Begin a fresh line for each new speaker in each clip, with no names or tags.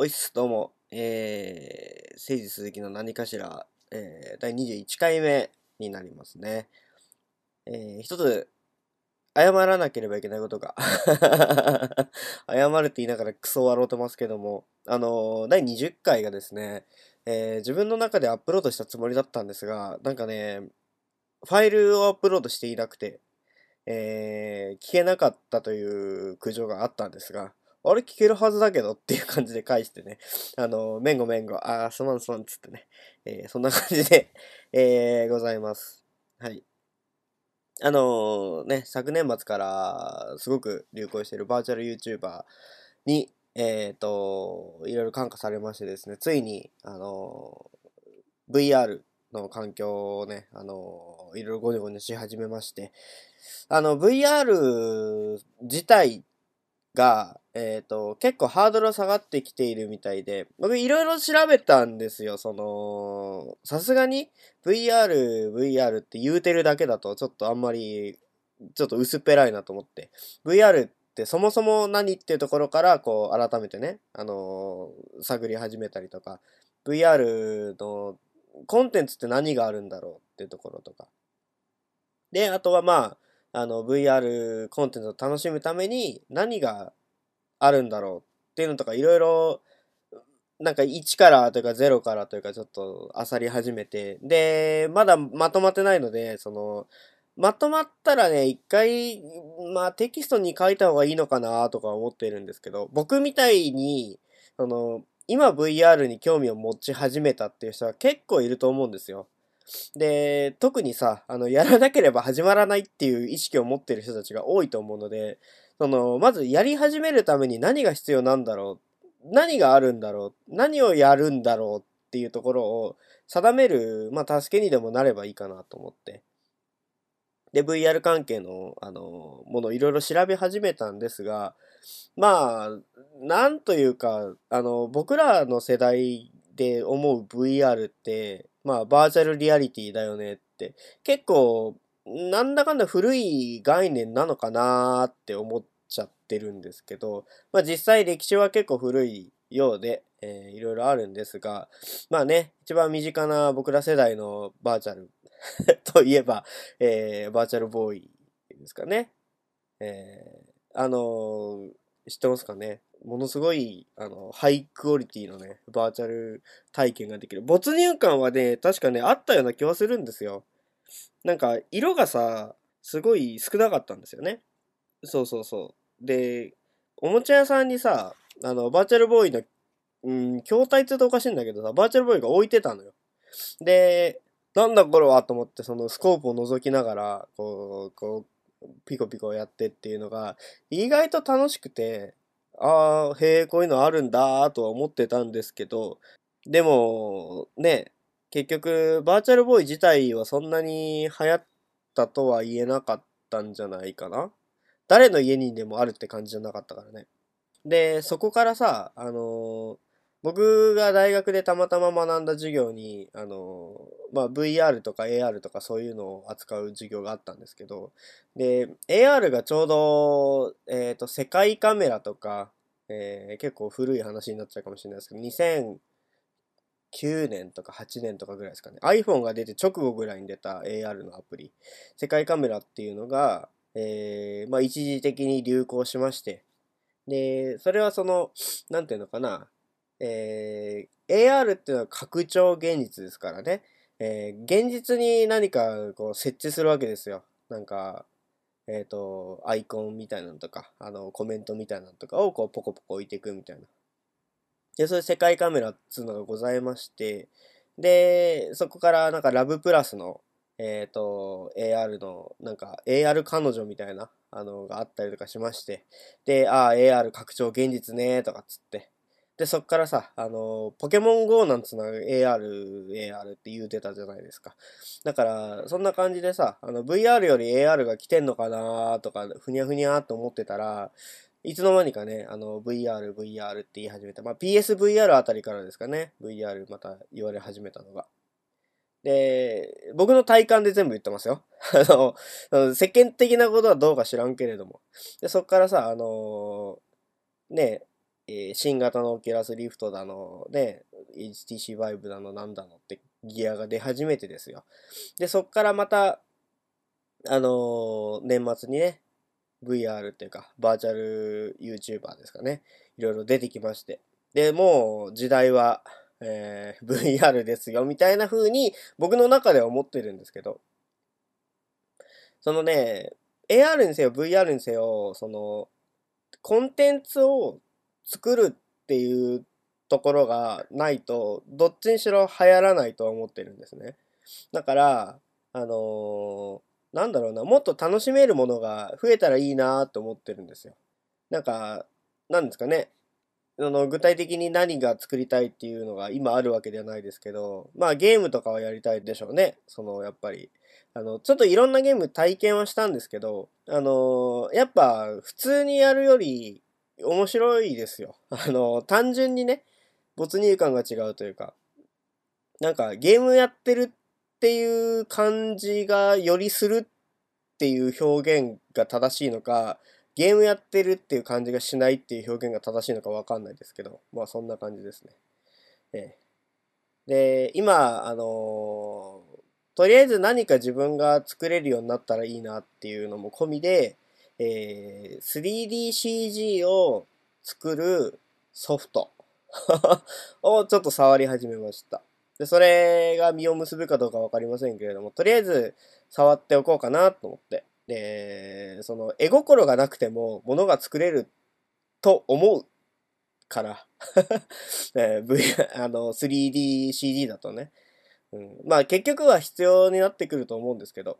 おいっす、どうも。えー、誠治鈴木の何かしら、えー、第21回目になりますね。えー、一つ、謝らなければいけないことが 謝るって言いながらクソ笑うてますけども、あのー、第20回がですね、えー、自分の中でアップロードしたつもりだったんですが、なんかね、ファイルをアップロードしていなくて、えー、聞けなかったという苦情があったんですが、あれ聞けるはずだけどっていう感じで返してね、あの、めんごめんご、あー、すまんすまんっつってね、えー、そんな感じで えー、ございます。はい。あのー、ね、昨年末からすごく流行しているバーチャル YouTuber に、えっ、と、いろいろ感化されましてですね、ついに、あの、VR の環境をね、あのいろいろゴニョゴニョし始めまして、あの、VR 自体が、えっ、ー、と、結構ハードル下がってきているみたいで、僕いろいろ調べたんですよ、その、さすがに VR、VR って言うてるだけだとちょっとあんまり、ちょっと薄っぺらいなと思って、VR ってそもそも何っていうところから、こう、改めてね、あのー、探り始めたりとか、VR のコンテンツって何があるんだろうっていうところとか。で、あとはまあ、あの、VR コンテンツを楽しむために何があるんだろうっていうのとかいろいろ、なんか1からというか0からというかちょっと漁り始めて、で、まだまとまってないので、その、まとまったらね、一回、まあテキストに書いた方がいいのかなとか思ってるんですけど、僕みたいに、その、今 VR に興味を持ち始めたっていう人は結構いると思うんですよ。で、特にさ、あの、やらなければ始まらないっていう意識を持ってる人たちが多いと思うので、その、まずやり始めるために何が必要なんだろう何があるんだろう何をやるんだろうっていうところを定める、まあ、助けにでもなればいいかなと思って。で、VR 関係の、あの、ものをいろいろ調べ始めたんですが、まあ、なんというか、あの、僕らの世代で思う VR って、まあ、バーチャルリアリティだよねって、結構、なんだかんだ古い概念なのかなって思っちゃってるんですけど、まあ実際歴史は結構古いようで、えー、いろいろあるんですが、まあね、一番身近な僕ら世代のバーチャル といえば、えー、バーチャルボーイですかね。えー、あのー、知ってますかね？ものすごい、あの、ハイクオリティのね、バーチャル体験ができる。没入感はね、確かね、あったような気はするんですよ。なんか、色がさ、すごい少なかったんですよね。そうそうそう。で、おもちゃ屋さんにさ、あの、バーチャルボーイの、うん、筐体って言うとおかしいんだけどさ、バーチャルボーイが置いてたのよ。で、なんだこれはと思って、そのスコープを覗きながら、こう、こう、ピコピコやってっていうのが、意外と楽しくて、ああ、へえ、こういうのあるんだとは思ってたんですけど、でも、ね、結局、バーチャルボーイ自体はそんなに流行ったとは言えなかったんじゃないかな誰の家にでもあるって感じじゃなかったからね。で、そこからさ、あのー、僕が大学でたまたま学んだ授業に、あの、まあ、VR とか AR とかそういうのを扱う授業があったんですけど、で、AR がちょうど、えっ、ー、と、世界カメラとか、えー、結構古い話になっちゃうかもしれないですけど、2009年とか8年とかぐらいですかね。iPhone が出て直後ぐらいに出た AR のアプリ、世界カメラっていうのが、えー、まあ、一時的に流行しまして、で、それはその、なんていうのかな、えー、AR っていうのは拡張現実ですからね、えー、現実に何かこう設置するわけですよ。なんか、えっ、ー、と、アイコンみたいなのとか、あの、コメントみたいなのとかをこうポコポコ置いていくみたいな。で、そういう世界カメラっていうのがございまして、で、そこからなんかラブプラスの、えっ、ー、と、AR の、なんか AR 彼女みたいな、あの、があったりとかしまして、で、ああ、AR 拡張現実ね、とかっつって、で、そっからさ、あの、ポケモン GO なんつうのは AR、AR って言うてたじゃないですか。だから、そんな感じでさ、あの、VR より AR が来てんのかなとか、ふにゃふにゃと思ってたら、いつの間にかね、あの、VR、VR って言い始めた。まあ、PSVR あたりからですかね。VR また言われ始めたのが。で、僕の体感で全部言ってますよ。あの、世間的なことはどうか知らんけれども。で、そっからさ、あの、ね、えー新型の Oculus Rift だの、ね、HTC Vive だの、なんだのってギアが出始めてですよ。で、そっからまた、あのー年末にね、VR っていうか、バーチャル YouTuber ですかね。いろいろ出てきまして。で、もう時代は、えー VR ですよ、みたいな風に僕の中では思ってるんですけど、そのね、AR にせよ VR にせよ、その、コンテンツを作るっていうところがないと、どっちにしろ流行らないとは思ってるんですね。だから、あのーなんだろうな、もっと楽しめるものが増えたらいいなと思ってるんですよ。なんか、なんですかね。あの具体的に何が作りたいっていうのが今あるわけではないですけど、まあゲームとかはやりたいでしょうね。そのやっぱり。あの、ちょっといろんなゲーム体験はしたんですけど、あのやっぱ普通にやるより面白いですよ。あの単純にね、没入感が違うというか、なんかゲームやってるっていう感じがよりするっていう表現が正しいのか、ゲームやってるっていう感じがしないっていう表現が正しいのかわかんないですけど、まあそんな感じですね。ええ。で、今、あのとりあえず何か自分が作れるようになったらいいなっていうのも込みで、えー 3DCG を作るソフト をちょっと触り始めました。で、それが実を結ぶかどうかわかりませんけれども、とりあえず触っておこうかなと思って。で、その、絵心がなくても、ものが作れると思うから、えー V、あの、3DCG だとね。うん、まあ、結局は必要になってくると思うんですけど、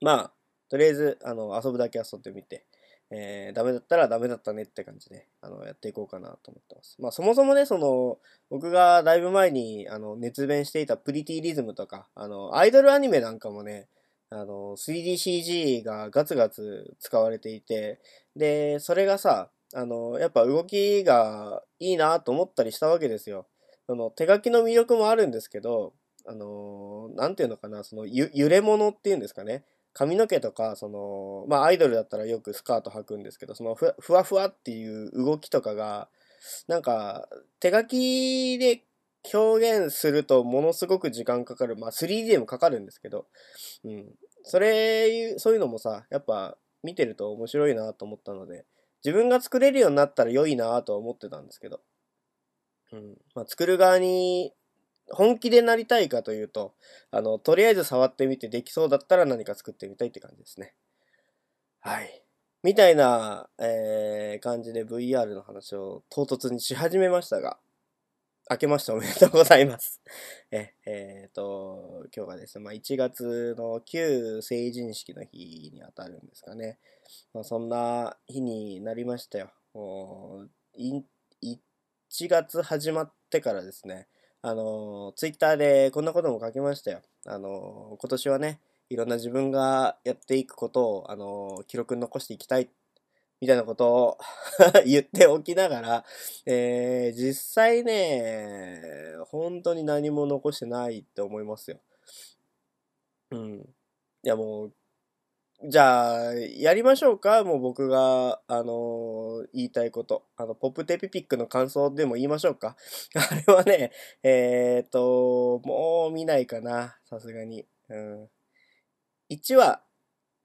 まあ、とりあえず、あの、遊ぶだけ遊んでみて、えーダメだったらダメだったねって感じで、あの、やっていこうかなと思ってます。まあ、そもそもね、その、僕がだいぶ前に、あの、熱弁していたプリティリズムとか、あの、アイドルアニメなんかもね、あの、3DCG がガツガツ使われていて、で、それがさ、あの、やっぱ動きがいいなと思ったりしたわけですよ。その、手書きの魅力もあるんですけど、あの、なんていうのかな、その、ゆ揺れ物っていうんですかね。髪の毛とか、その、まあアイドルだったらよくスカート履くんですけど、そのふわふわっていう動きとかが、なんか、手書きで表現するとものすごく時間かかる。まあ 3D もかかるんですけど、うん。それ、そういうのもさ、やっぱ見てると面白いなと思ったので、自分が作れるようになったら良いなとは思ってたんですけど、うん。まあ作る側に本気でなりたいかというと、あの、とりあえず触ってみてできそうだったら何か作ってみたいって感じですね。はい。みたいな、えー、感じで VR の話を唐突にし始めましたが、明けましておめでとうございます。え、えーと、今日がですね、まあ、1月の旧成人式の日にあたるんですかね。まあ、そんな日になりましたよ。もうい1月始まってからですね、あの、ツイッターでこんなことも書きましたよ。あの、今年はね、いろんな自分がやっていくことを、あの、記録に残していきたい、みたいなことを 言っておきながら、えー、実際ね、本当に何も残してないって思いますよ。うん。いやもう、じゃあ、やりましょうかもう僕が、あのー言いたいこと。あの、ポップテピピックの感想でも言いましょうか あれはね、えっ、と、もう見ないかな。さすがに。うん。1話、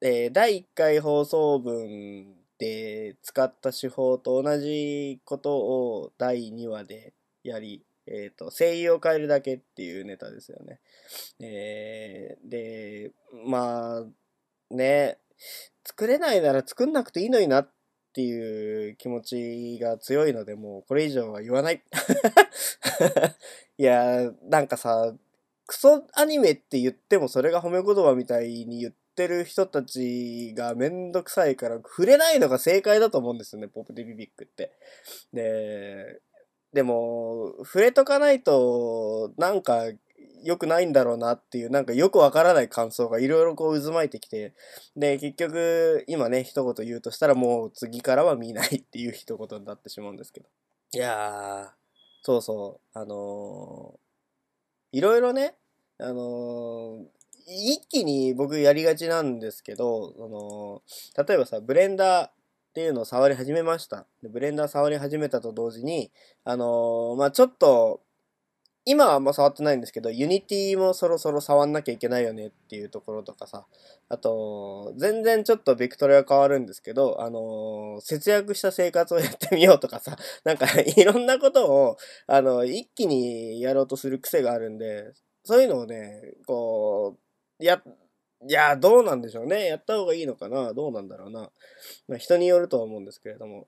えー第1回放送分で使った手法と同じことを第2話でやり、えっ、と、声優を変えるだけっていうネタですよね。えーで、まあ、ね、作れないなら作んなくていいのになっていう気持ちが強いので、もうこれ以上は言わない。いや、なんかさ、クソアニメって言ってもそれが褒め言葉みたいに言ってる人たちがめんどくさいから触れないのが正解だと思うんですよね、ポップテビビックって。で、でも、触れとかないと、なんか良くないんだろうなっていう、なんかよくわからない感想がいろいろこう渦巻いてきて、で、結局、今ね、一言言うとしたらもう次からは見ないっていう一言になってしまうんですけど。いやー、そうそう、あのーいろいろね、あのー一気に僕やりがちなんですけど、その、例えばさ、ブレンダーっていうのを触り始めました。でブレンダー触り始めたと同時に、あのー、まあ、ちょっと、今はあんま触ってないんですけど、 Unity もそろそろ触んなきゃいけないよねっていうところとかさ、あと、全然ちょっとベクトルが変わるんですけど、あの、節約した生活をやってみようとかさ、なんかいろんなことを、あの、一気にやろうとする癖があるんで、そういうのをね、こう、や、いや、どうなんでしょうね。やった方がいいのかなどうなんだろうな。まあ、人によるとは思うんですけれども。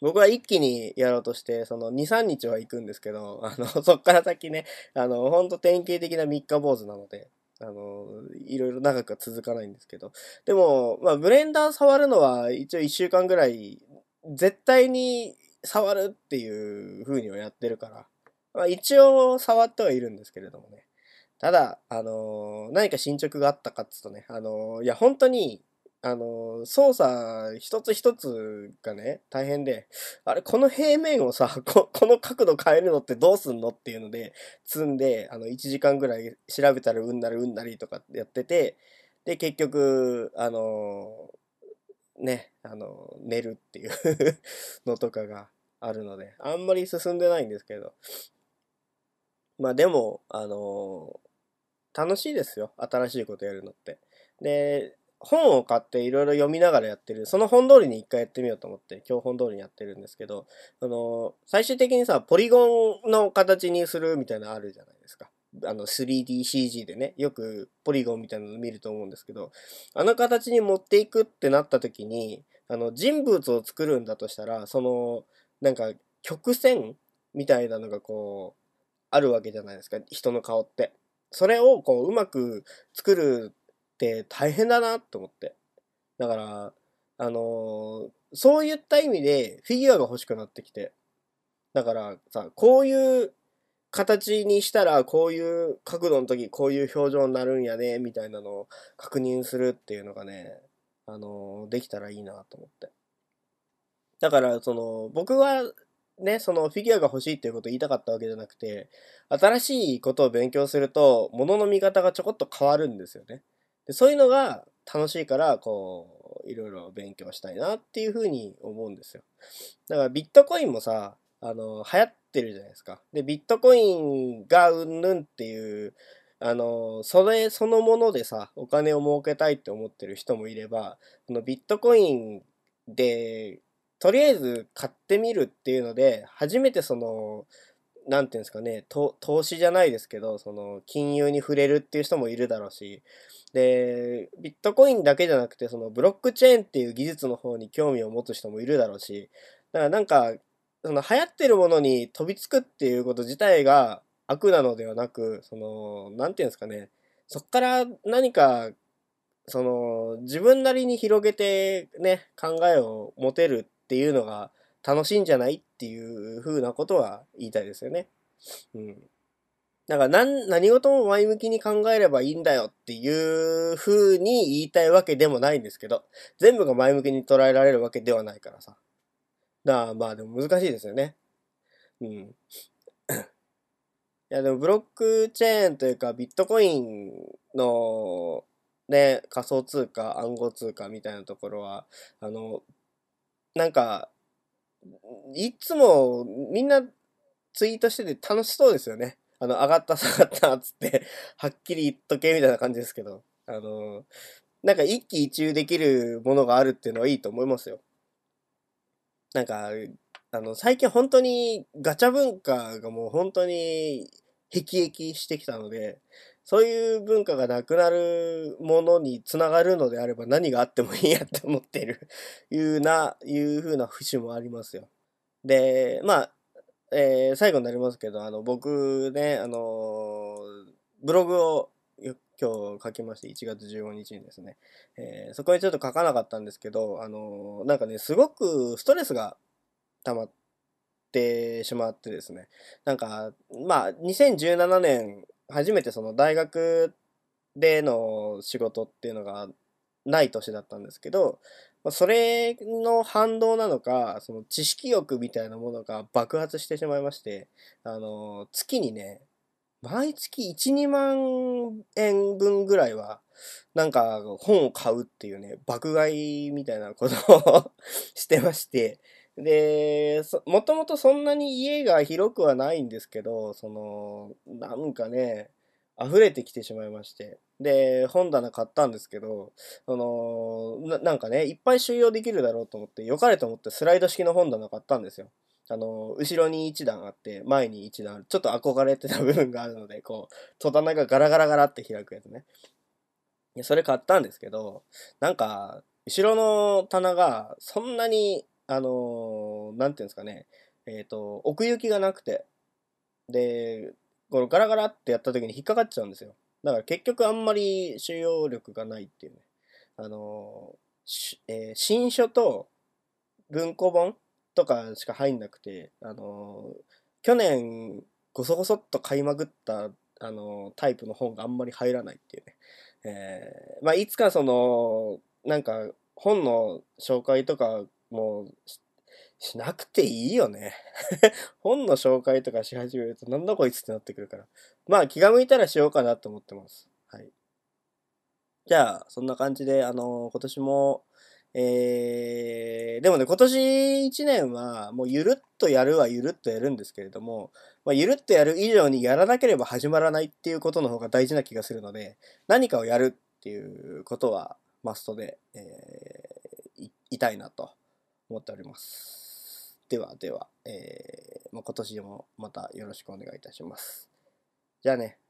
僕は一気にやろうとして、その2、3日は行くんですけど、あの、そっから先ね、あの、ほんと典型的な三日坊主なので、あの、いろいろ長くは続かないんですけど。でも、まあ、ブレンダー触るのは一応1週間ぐらい、絶対に触るっていう風にはやってるから、まあ、一応触ってはいるんですけれどもね。ただ、あの、何か進捗があったかっつうとね、あの、いや、本当に、あの、操作一つ一つがね、大変で、あれ、この平面をさ、ここの角度変えるのってどうすんのっていうので、積んで、あの、1時間ぐらい調べたらうんなりうんなりとかやってて、で、結局、あのね、あの寝るっていう のとかがあるので、あんまり進んでないんですけど、まあでも、あの、楽しいですよ。新しいことやるのって。で、本を買っていろいろ読みながらやってる。その本通りに一回やってみようと思って、今日本通りにやってるんですけど、あの、最終的にさ、ポリゴンの形にするみたいなのあるじゃないですか。あの 3DCG でね、よくポリゴンみたいなの見ると思うんですけど、あの形に持っていくってなった時に、あの人物を作るんだとしたら、その、なんか曲線みたいなのがこう、あるわけじゃないですか、人の顔って。それをこう、うまく作るって大変だなと思って。だから、あのー、そういった意味でフィギュアが欲しくなってきて。だからさ、こういう形にしたら、こういう角度の時、こういう表情になるんやね、みたいなのを確認するっていうのがね、あのー、できたらいいなと思って。だから、その、僕はね、そのフィギュアが欲しいっていうことを言いたかったわけじゃなくて、新しいことを勉強すると、物の見方がちょこっと変わるんですよね。でそういうのが楽しいから、こう、いろいろ勉強したいなっていうふうに思うんですよ。だからビットコインもさ、あの、流行ってるじゃないですか。で、ビットコインがうんぬんっていう、あの、それそのものでさ、お金を儲けたいって思ってる人もいれば、このビットコインでとりあえず買ってみるっていうので、初めてその、なんていうんですかね、投資じゃないですけど、その、金融に触れるっていう人もいるだろうし、で、ビットコインだけじゃなくて、その、ブロックチェーンっていう技術の方に興味を持つ人もいるだろうし、だからなんか、その、流行ってるものに飛びつくっていうこと自体が悪なのではなく、その、なんていうんですかね、そっから何かその、自分なりに広げてね、考えを持てるっていうのが楽しいんじゃない？っていう風なことは言いたいですよね。うん。だから何、何事も前向きに考えればいいんだよっていう風に言いたいわけでもないんですけど、全部が前向きに捉えられるわけではないからさ。だからまあでも難しいですよね。うん。いやでもブロックチェーンというかビットコインのね、仮想通貨、暗号通貨みたいなところは、あの、なんか、いつもみんなツイートしてて楽しそうですよね。あの、上がった下がったっつって、はっきり言っとけみたいな感じですけど、あの、なんか一喜一憂できるものがあるっていうのはいいと思いますよ。なんか、あの、最近本当にガチャ文化がもう本当に辟易してきたので、そういう文化がなくなるものにつながるのであれば何があってもいいやって思っているいうな、いうふうな節もありますよ。で、まあ、えー、最後になりますけど、あの、僕ね、あのー、ブログを今日書きまして、1月15日にですね、えー、そこにちょっと書かなかったんですけど、あのー、なんかね、すごくストレスが溜まってしまってですね、なんか、まあ、2017年初めてその大学での仕事っていうのがない年だったんですけど、それの反動なのか、その知識欲みたいなものが爆発してしまいまして、あの、月にね、毎月1、2万円分ぐらいは、なんか本を買うっていうね、爆買いみたいなことを してまして、で、もともとそんなに家が広くはないんですけど、その、なんかね、溢れてきてしまいまして。で、本棚買ったんですけど、そのな、んかね、いっぱい収容できるだろうと思って、良かれと思ってスライド式の本棚買ったんですよ。あの、後ろに一段あって、前に一段ある。ちょっと憧れてた部分があるので、こう、戸棚がガラガラガラって開くやつね。いや、それ買ったんですけど、なんか、後ろの棚がそんなにあのー、なんていうんですかね、えっ、ー、と、奥行きがなくて、で、このガラガラってやった時に引っかかっちゃうんですよ。だから結局あんまり収容力がないっていうね。あのー、えー、新書と文庫本とかしか入んなくて、あのー、去年ごそごそっと買いまくった、あのタイプの本があんまり入らないっていうね。えまあ、いつかその、なんか本の紹介とかもう、しなくていいよね。本の紹介とかし始めると、なんだこいつってなってくるから。まあ、気が向いたらしようかなと思ってます。はい。じゃあ、そんな感じで、あのー、今年も、えー、でもね、今年1年は、もうゆるっとやるはゆるっとやるんですけれども、まあ、ゆるっとやる以上にやらなければ始まらないっていうことの方が大事な気がするので、何かをやるっていうことはマストで、えー、いいたいなと思っております。ではでは、えー、まあ、今年もまたよろしくお願いいたします。じゃあね。